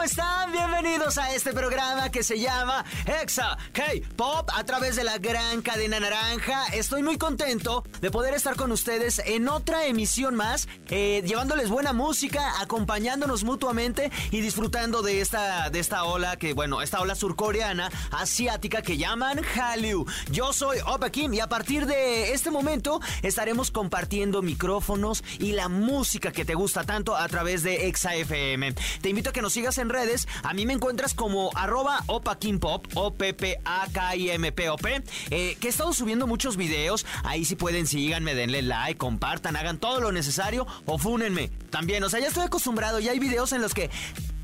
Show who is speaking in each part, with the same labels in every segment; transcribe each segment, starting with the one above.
Speaker 1: ¿Cómo están? Bienvenidos a este programa que se llama Exa K-Pop a través de la gran cadena naranja. Estoy muy contento de poder estar con ustedes en otra emisión más, eh, llevándoles buena música, acompañándonos mutuamente y disfrutando de esta, de esta ola que, bueno, esta ola surcoreana asiática que llaman Hallyu. Yo soy Opa Kim y a partir de este momento estaremos compartiendo micrófonos y la música que te gusta tanto a través de ExaFM. Te invito a que nos sigas en redes. A mí me encuentras como arroba opakimpop, o p p a k i m p o p eh, que he estado subiendo muchos videos. Ahí si pueden, síganme, denle like, compartan, hagan todo lo necesario o fúnenme. También, o sea, ya estoy acostumbrado, ya hay videos en los que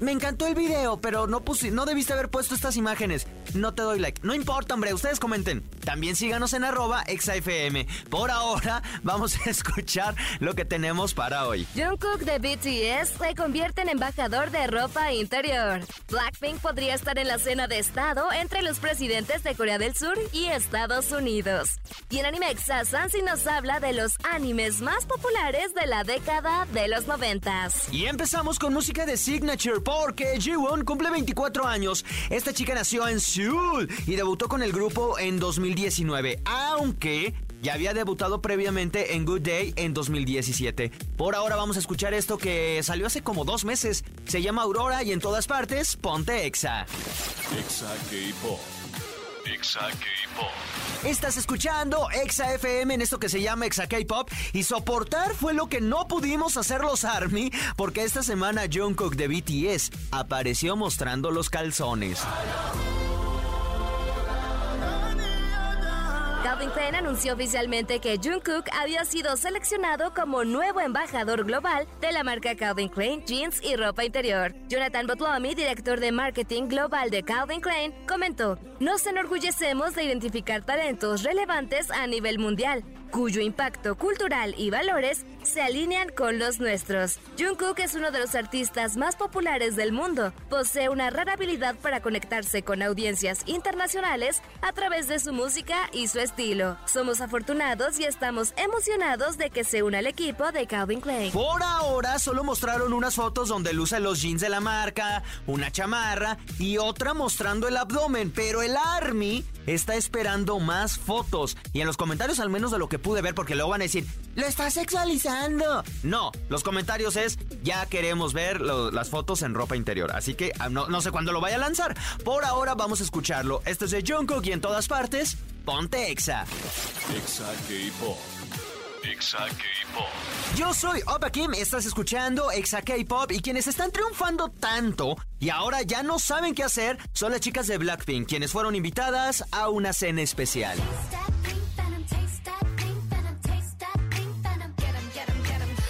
Speaker 1: me encantó el video, pero no no debiste haber puesto estas imágenes. No te doy like. No importa, hombre, ustedes comenten. También síganos en arroba exafm. Por ahora, vamos a escuchar lo que tenemos para hoy.
Speaker 2: Jungkook de BTS se convierte en embajador de ropa interior. Blackpink podría estar en la cena de estado entre los presidentes de Corea del Sur y Estados Unidos. Y en Animexa, Sansi nos habla de los animes más populares de la década de los noventas.
Speaker 1: Y empezamos con música de Signature porque Jiwon cumple 24 años. Esta chica nació en Y debutó con el grupo en 2019, aunque ya había debutado previamente en Good Day en 2017. Por ahora vamos a escuchar esto que salió hace como dos meses. Se llama Aurora y en todas partes, ponte Exa.
Speaker 3: Exa K-Pop. Exa K-Pop.
Speaker 1: Estás escuchando Exa FM en esto que se llama Exa K-Pop y soportar fue lo que no pudimos hacer los ARMY porque esta semana Jungkook de BTS apareció mostrando los calzones.
Speaker 2: Klein anunció oficialmente que Jungkook había sido seleccionado como nuevo embajador global de la marca Calvin Klein Jeans y ropa interior. Jonathan Botlomi, director de marketing global de Calvin Klein, comentó: "Nos enorgullecemos de identificar talentos relevantes a nivel mundial cuyo impacto cultural y valores se alinean con los nuestros. Jungkook es uno de los artistas más populares del mundo. Posee una rara habilidad para conectarse con audiencias internacionales a través de su música y su estilo. Somos afortunados y estamos emocionados de que se una al equipo de Calvin Klein.
Speaker 1: Por ahora solo mostraron unas fotos donde luce los jeans de la marca, una chamarra y otra mostrando el abdomen, pero el ARMY está esperando más fotos y en los comentarios al menos de lo que pude ver porque luego van a decir, lo estás sexualizando. No, los comentarios es, ya queremos ver las fotos en ropa interior. Así que ah, no, no sé cuándo lo vaya a lanzar. Por ahora vamos a escucharlo. Esto es de Jungkook y en todas partes, ponte Exa.
Speaker 3: Exa K-Pop. Exa K-Pop.
Speaker 1: Yo soy Opa Kim, estás escuchando Exa K-Pop y quienes están triunfando tanto y ahora ya no saben qué hacer son las chicas de Blackpink, quienes fueron invitadas a una cena especial.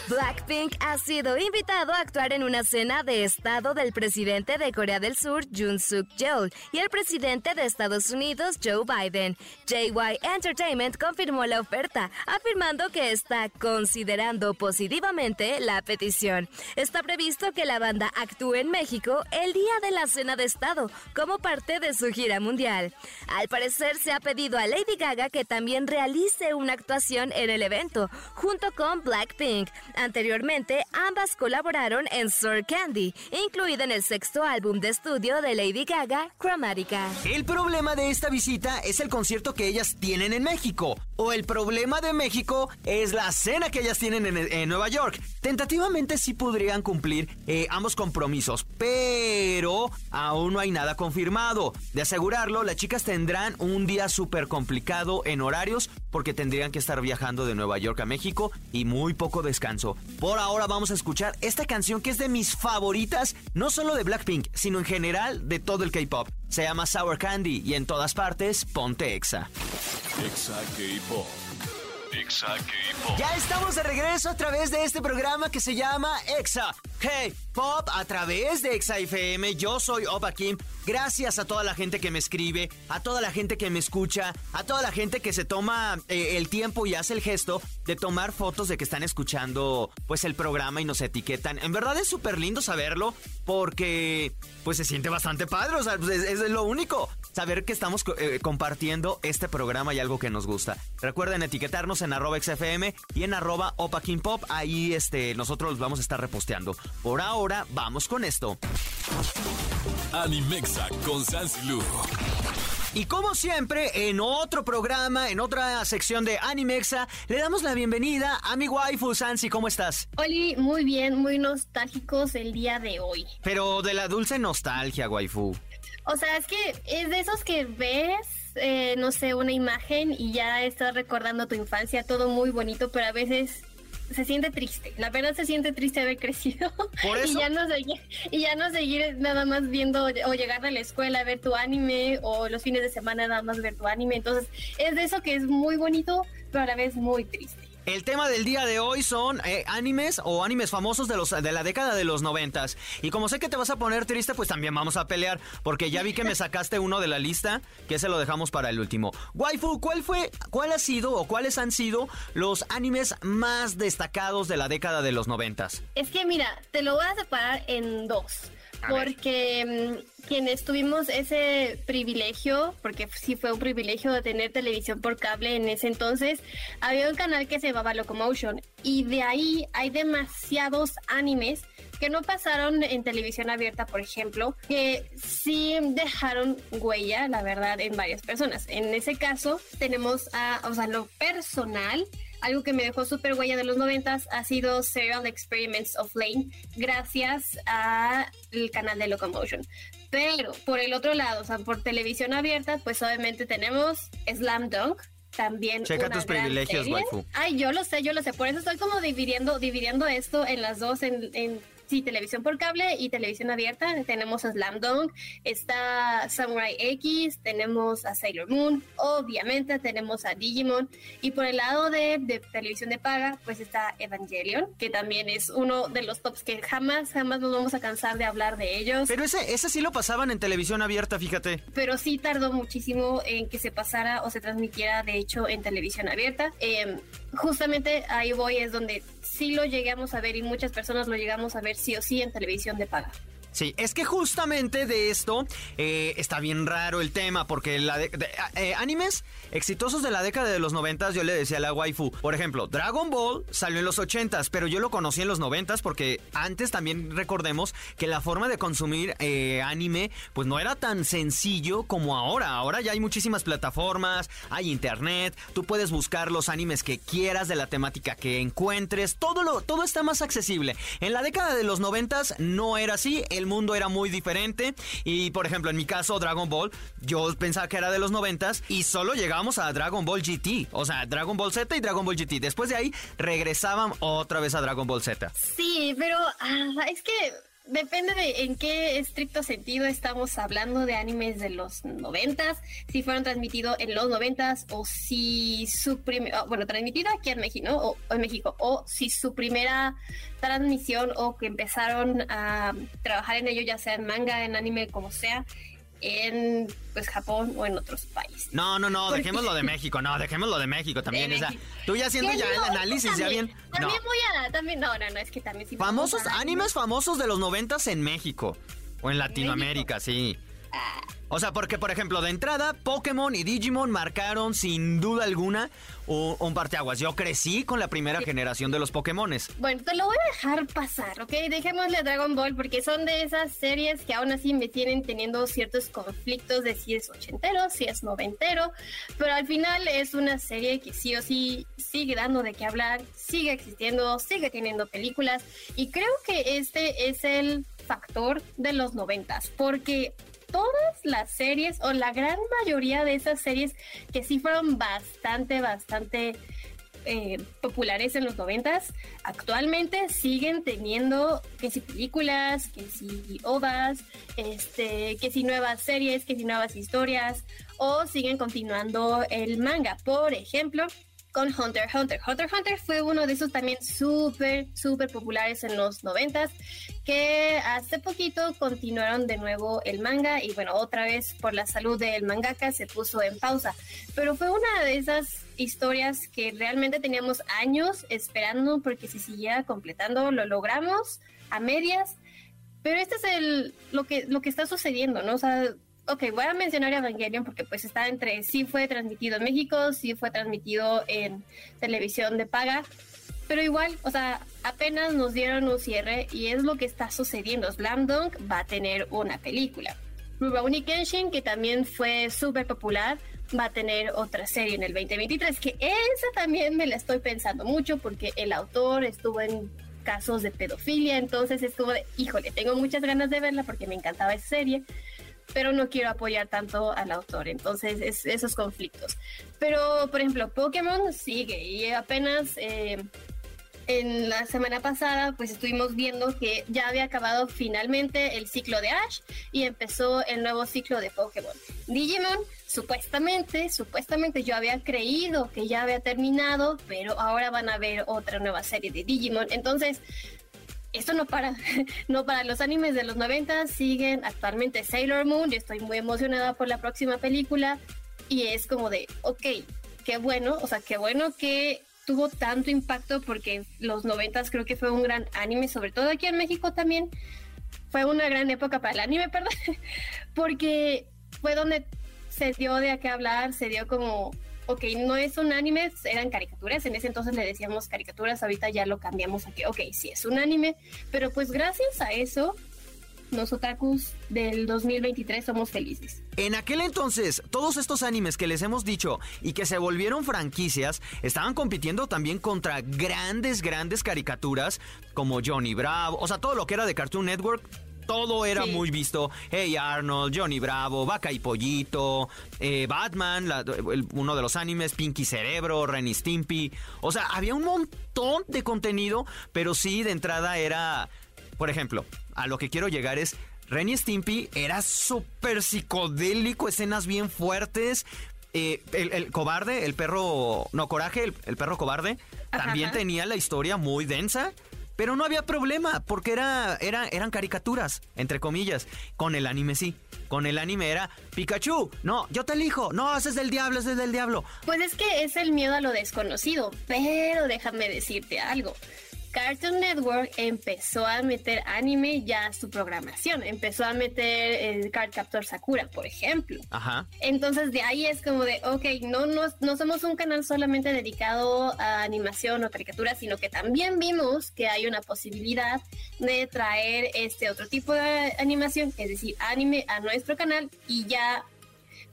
Speaker 2: Blackpink ha sido invitado a actuar en una cena de estado del presidente de Corea del Sur, Jun Suk Yeol, y el presidente de Estados Unidos, Joe Biden. JY Entertainment confirmó la oferta, afirmando que está considerando positivamente la petición. Está previsto que la banda actúe en México el día de la cena de estado, como parte de su gira mundial. Al parecer se ha pedido a Lady Gaga que también realice una actuación en el evento, junto con Blackpink. Anteriormente, ambas colaboraron en Sir Candy, incluida en el sexto álbum de estudio de Lady Gaga, Chromatica.
Speaker 1: El problema de esta visita es el concierto que ellas tienen en México. O el problema de México es la cena que ellas tienen en, Nueva York. Tentativamente sí podrían cumplir eh, ambos compromisos, pero aún no hay nada confirmado. De asegurarlo, las chicas tendrán un día súper complicado en horarios porque tendrían que estar viajando de Nueva York a México y muy poco descanso. Por ahora vamos a escuchar esta canción que es de mis favoritas, no solo de Blackpink, sino en general de todo el K-pop. Se llama Sour Candy y en todas partes ponte Exa.
Speaker 3: Exa K-pop. Exa.
Speaker 1: Ya estamos de regreso a través de este programa que se llama Exa K-Pop a través de XFM. Yo soy Opa Kim. Gracias a toda la gente que me escribe, a toda la gente que me escucha, a toda la gente que se toma eh, el tiempo y hace el gesto de tomar fotos de que están escuchando pues el programa y nos etiquetan. En verdad es súper lindo saberlo porque pues se siente bastante padre, o sea, pues, es, lo único. Saber que estamos eh, compartiendo este programa y algo que nos gusta. Recuerden etiquetarnos en arroba XFM y en arroba Opa Pop. Ahí este, nosotros los vamos a estar reposteando. Por ahora, vamos con esto.
Speaker 3: Animexa con Sansilu.
Speaker 1: Y como siempre, en otro programa, en otra sección de Animexa, le damos la bienvenida a mi waifu Sansi. ¿Cómo estás?
Speaker 4: Oli, muy bien, muy nostálgicos el día de hoy.
Speaker 1: Pero de la dulce nostalgia, waifu.
Speaker 4: O sea, es que es de esos que ves eh, no sé, una imagen y ya estás recordando tu infancia, todo muy bonito, pero a veces se siente triste. La verdad se siente triste haber crecido. y ya no seguir, y ya no seguir nada más viendo o llegar a la escuela a ver tu anime o los fines de semana nada más ver tu anime. Entonces, es de eso que es muy bonito, pero a la vez muy triste.
Speaker 1: El tema del día de hoy son eh, animes o animes famosos de los de la década de los noventas. Y como sé que te vas a poner triste, pues también vamos a pelear, porque ya vi que me sacaste uno de la lista, que se lo dejamos para el último. Waifu, ¿cuál fue, cuál ha sido o cuáles han sido los animes más destacados de la década de los noventas?
Speaker 4: Es que mira, te lo voy a separar en dos porque mm, quienes tuvimos ese privilegio, porque sí fue un privilegio de tener televisión por cable en ese entonces, había un canal que se llamaba Locomotion y de ahí hay demasiados animes que no pasaron en televisión abierta, por ejemplo, que sí dejaron huella, la verdad, en varias personas. En ese caso, tenemos a, o sea, lo personal, algo que me dejó súper huella de los noventas ha sido Serial Experiments of Lane, gracias al canal de Locomotion. Pero por el otro lado, o sea, por televisión abierta, pues obviamente tenemos Slam Dunk, también
Speaker 1: Checa tus privilegios, waifu.
Speaker 4: Ay, yo lo sé, yo lo sé. Por eso estoy como dividiendo, dividiendo esto en las dos, en, en sí, televisión por cable y televisión abierta. Tenemos a Slam Dunk, está Samurai X, tenemos a Sailor Moon, obviamente tenemos a Digimon. Y por el lado de, televisión de paga, pues está Evangelion, que también es uno de los tops que jamás, jamás nos vamos a cansar de hablar de ellos.
Speaker 1: Pero ese, ese sí lo pasaban en televisión abierta, fíjate.
Speaker 4: Pero sí tardó muchísimo en que se pasara o se transmitiera, de hecho, en televisión abierta. Em, justamente ahí voy, es donde sí lo llegamos a ver y muchas personas lo llegamos a ver sí o sí en televisión de paga.
Speaker 1: Sí, es que justamente de esto eh, está bien raro el tema, porque la eh, animes exitosos de la década de los noventas, yo le decía a la waifu, por ejemplo, Dragon Ball salió en los ochentas, pero yo lo conocí en los noventas porque antes también recordemos que la forma de consumir eh, anime pues no era tan sencillo como ahora. Ahora ya hay muchísimas plataformas, hay internet, tú puedes buscar los animes que quieras de la temática que encuentres, todo lo, todo está más accesible. En la década de los noventas no era así, el mundo era muy diferente. Y por ejemplo, en mi caso, Dragon Ball, yo pensaba que era de los noventas y solo llegamos a Dragon Ball GT. O sea, Dragon Ball Z y Dragon Ball GT. Después de ahí regresaban otra vez a Dragon Ball Z.
Speaker 4: Sí, pero ah, es que depende de en qué estricto sentido estamos hablando de animes de los noventas, si fueron transmitidos en los noventas o si su primera, bueno, transmitido aquí en México, o, en México, o si su primera transmisión o que empezaron a trabajar en ello, ya sea en manga, en anime, como sea, en pues Japón o en otros países.
Speaker 1: No, no, no, dejemos lo de México, no, dejemos lo de México también. sea, tú ya haciendo ya el análisis, ya bien.
Speaker 4: También voy a, también, no, no, no, es que también sí.
Speaker 1: Famosos, animes famosos de los noventas en México. O en Latinoamérica, sí. O sea, porque por ejemplo, de entrada, Pokémon y Digimon marcaron sin duda alguna un, un parteaguas. Yo crecí con la primera generación de los Pokémones.
Speaker 4: Bueno, te lo voy a dejar pasar, ¿ok? Dejémosle a Dragon Ball porque son de esas series que aún así me tienen teniendo ciertos conflictos de si es ochentero, si es noventero, pero al final es una serie que sí o sí sigue dando de qué hablar, sigue existiendo, sigue teniendo películas y creo que este es el factor de los noventas, porque todas las series o la gran mayoría de esas series que sí fueron bastante, bastante eh, populares en los noventas, actualmente siguen teniendo que si películas, que si ovas, este, que si nuevas series, que si nuevas historias, o siguen continuando el manga. Por ejemplo, con Hunter x Hunter. Hunter x Hunter fue uno de esos también súper, súper populares en los noventas, que hace poquito continuaron de nuevo el manga y bueno, otra vez por la salud del mangaka se puso en pausa. Pero fue una de esas historias que realmente teníamos años esperando porque se siguiera completando, lo logramos a medias. Pero este es el, lo, que, lo que está sucediendo, ¿no? O sea, ok, voy a mencionar Evangelion porque pues está entre, sí fue transmitido en México, sí fue transmitido en televisión de paga, pero igual, o sea, apenas nos dieron un cierre y es lo que está sucediendo. Slam Dunk va a tener una película. Rurouni Kenshin, que también fue súper popular, va a tener otra serie en el 2023, que esa también me la estoy pensando mucho porque el autor estuvo en casos de pedofilia, entonces es como de, híjole, tengo muchas ganas de verla porque me encantaba esa serie pero no quiero apoyar tanto al autor, entonces es, esos conflictos. Pero, por ejemplo, Pokémon sigue y apenas eh, en la semana pasada pues estuvimos viendo que ya había acabado finalmente el ciclo de Ash y empezó el nuevo ciclo de Pokémon. Digimon, supuestamente, supuestamente yo había creído que ya había terminado, pero ahora van a ver otra nueva serie de Digimon, entonces esto no para, no para. Los animes de los 90, siguen actualmente Sailor Moon, yo estoy muy emocionada por la próxima película. Y es como de, ok, qué bueno, o sea, qué bueno que tuvo tanto impacto porque los 90 creo que fue un gran anime, sobre todo aquí en México también, fue una gran época para el anime, perdón, porque fue donde se dio de qué hablar, se dio como ok, no es un anime, eran caricaturas, en ese entonces le decíamos caricaturas, ahorita ya lo cambiamos a que, ok, sí es un anime, pero pues gracias a eso, los otakus del 2023 somos felices.
Speaker 1: En aquel entonces, todos estos animes que les hemos dicho y que se volvieron franquicias, estaban compitiendo también contra grandes, grandes caricaturas como Johnny Bravo, o sea, todo lo que era de Cartoon Network todo era muy visto. Hey Arnold, Johnny Bravo, Vaca y Pollito, eh, Batman, uno de los animes, Pinky Cerebro, Renny Stimpy. O sea, había un montón de contenido, pero sí de entrada era, por ejemplo, a lo que quiero llegar es... Renny Stimpy era súper psicodélico, escenas bien fuertes, eh, el, cobarde, el perro, no, coraje, el, perro cobarde, también tenía la historia muy densa. Pero no había problema, porque era, era, eran caricaturas, entre comillas. Con el anime sí. Con el anime era Pikachu, no, yo te elijo, no, ese es del diablo, ese es del diablo.
Speaker 4: Pues es que es el miedo a lo desconocido, pero déjame decirte algo. Cartoon Network empezó a meter anime ya a su programación. Empezó a meter el Card Captor Sakura, por ejemplo.
Speaker 1: Ajá.
Speaker 4: Entonces de ahí es como de, ok, no, no, no somos un canal solamente dedicado a animación o caricatura, sino que también vimos que hay una posibilidad de traer este otro tipo de animación, es decir, anime a nuestro canal y ya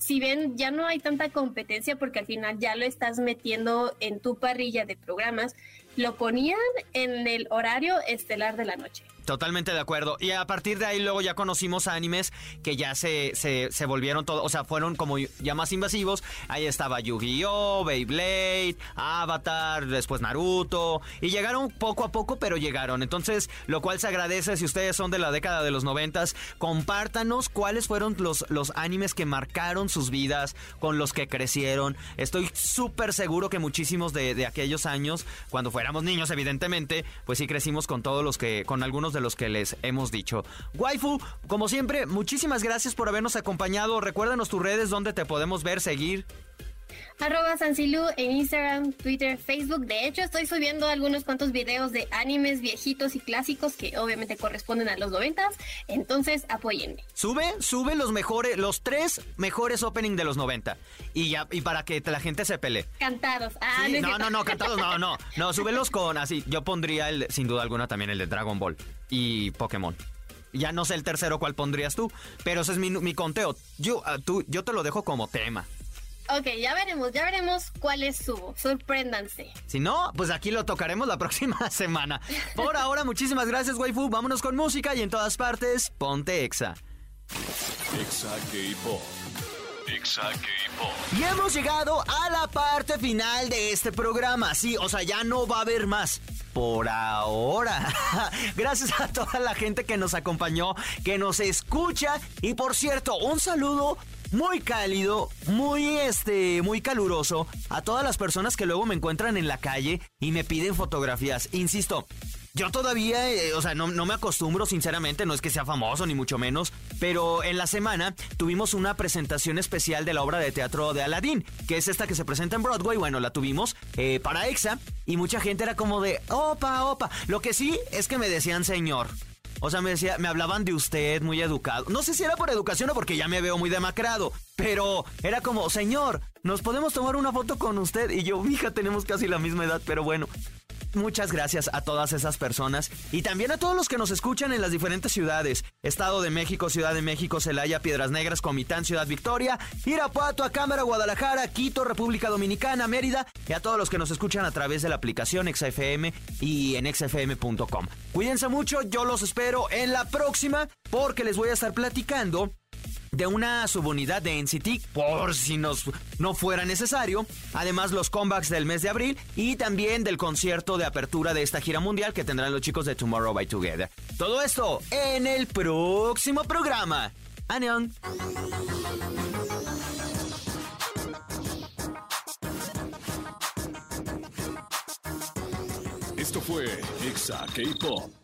Speaker 4: si ven, ya no hay tanta competencia porque al final ya lo estás metiendo en tu parrilla de programas, lo ponían en el horario estelar de la noche.
Speaker 1: Totalmente de acuerdo. Y a partir de ahí luego ya conocimos animes que ya se, se, se volvieron todo, o sea, fueron como ya más invasivos. Ahí estaba Yu-Gi-Oh, Beyblade, Avatar, después Naruto. Y llegaron poco a poco, pero llegaron. Entonces, lo cual se agradece si ustedes son de la década de los noventas, compártanos cuáles fueron los, los animes que marcaron sus vidas, con los que crecieron. Estoy súper seguro que muchísimos de, de aquellos años, cuando fuéramos niños, evidentemente, pues sí crecimos con todos los que, con algunos de los que les hemos dicho. Waifu, como siempre, muchísimas gracias por habernos acompañado. Recuérdanos tus redes donde te podemos ver, seguir.
Speaker 4: Arroba Sancilu en Instagram, Twitter, Facebook. De hecho, estoy subiendo algunos cuantos videos de animes viejitos y clásicos que obviamente corresponden a los noventas. Entonces, apóyenme.
Speaker 1: Sube, sube los mejores, los tres mejores opening de los 90. Y ya, y para que la gente se pelee.
Speaker 4: Cantados. Ah,
Speaker 1: no, no, no, cantados, no, no. No, súbelos con así. Yo pondría el, sin duda alguna, también el de Dragon Ball y Pokémon. Ya no sé el tercero cuál pondrías tú, pero ese es mi, mi conteo. Yo, ah, tú, yo te lo dejo como tema.
Speaker 4: Ok, ya veremos, ya veremos cuál es su. Sorpréndanse.
Speaker 1: Si no, pues aquí lo tocaremos la próxima semana. Por ahora, muchísimas gracias, waifu. Vámonos con música y en todas partes, ponte Exa.
Speaker 3: Exa K-Pop. Exa K-Pop.
Speaker 1: Y hemos llegado a la parte final de este programa. Sí, o sea, ya no va a haber más por ahora. Gracias a toda la gente que nos acompañó, que nos escucha. Y por cierto, un saludo muy cálido, muy este, muy caluroso a todas las personas que luego me encuentran en la calle y me piden fotografías. Insisto, yo todavía, eh, o sea, no, no, me acostumbro, sinceramente, no es que sea famoso, ni mucho menos, pero en la semana tuvimos una presentación especial de la obra de teatro de Aladdin, que es esta que se presenta en Broadway, bueno, la tuvimos eh, para EXA, y mucha gente era como de, opa, opa. Lo que sí es que me decían señor. O sea, me decía, me hablaban de usted muy educado. No sé si era por educación o porque ya me veo muy demacrado, pero era como, señor, ¿nos podemos tomar una foto con usted? Y yo, hija, tenemos casi la misma edad, pero bueno. Muchas gracias a todas esas personas y también a todos los que nos escuchan en las diferentes ciudades. Estado de México, Ciudad de México, Celaya, Piedras Negras, Comitán, Ciudad Victoria, Irapuato, Cámara, Guadalajara, Quito, República Dominicana, Mérida y a todos los que nos escuchan a través de la aplicación XFM y en xfm.com. Cuídense mucho, yo los espero en la próxima porque les voy a estar platicando de una subunidad de NCT por si nos, no fuera necesario. Además los comebacks del mes de abril y también del concierto de apertura de esta gira mundial que tendrán los chicos de Tomorrow by Together. Todo esto en el próximo programa. Anion.
Speaker 3: Esto fue Exa K-Pop